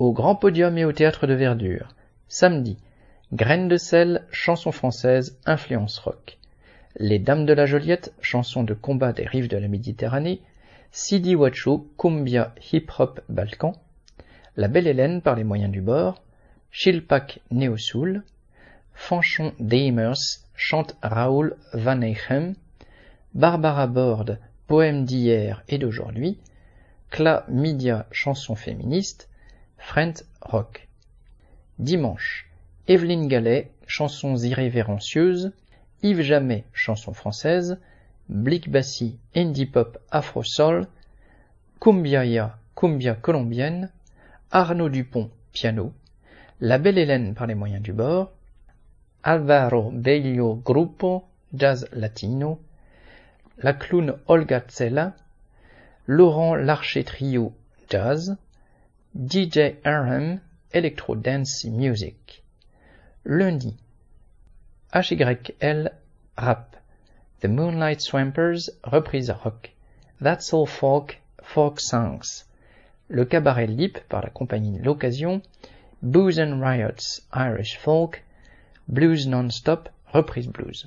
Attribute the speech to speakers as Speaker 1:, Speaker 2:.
Speaker 1: au Grand Podium et au Théâtre de Verdure. Samedi, Graines de sel, chanson française, influence rock. Les Dames de la Joliette, chanson de combat des rives de la Méditerranée. Sidi Wacho, cumbia hip-hop balkan. La Belle Hélène par les moyens du bord. Chilpac néo-soul. Fanchon Damers chante Raoul Van Eychem. Barbara Borde, poème d'hier et d'aujourd'hui. Cla Media, chanson féministe. Frent rock. Dimanche, Evelyne Gallet, chansons irrévérencieuses. Yves Jamais, chanson française. Blick Bassi, indie pop afro soul. Cumbiaya, cumbia colombienne. Arnaud Dupont, piano. La Belle Hélène par les moyens du bord. Alvaro Bello Gruppo, jazz latino. La clown Olga Tsella. Laurent Larcher Trio, jazz. DJ RM, Electro Dance Music. Lundi, HYL, rap. The Moonlight Swampers, reprise rock. That's All Folk, folk songs. Le cabaret Lip par la compagnie L'Occasion. Booze and Riots, Irish folk. Blues Non-Stop, reprise blues.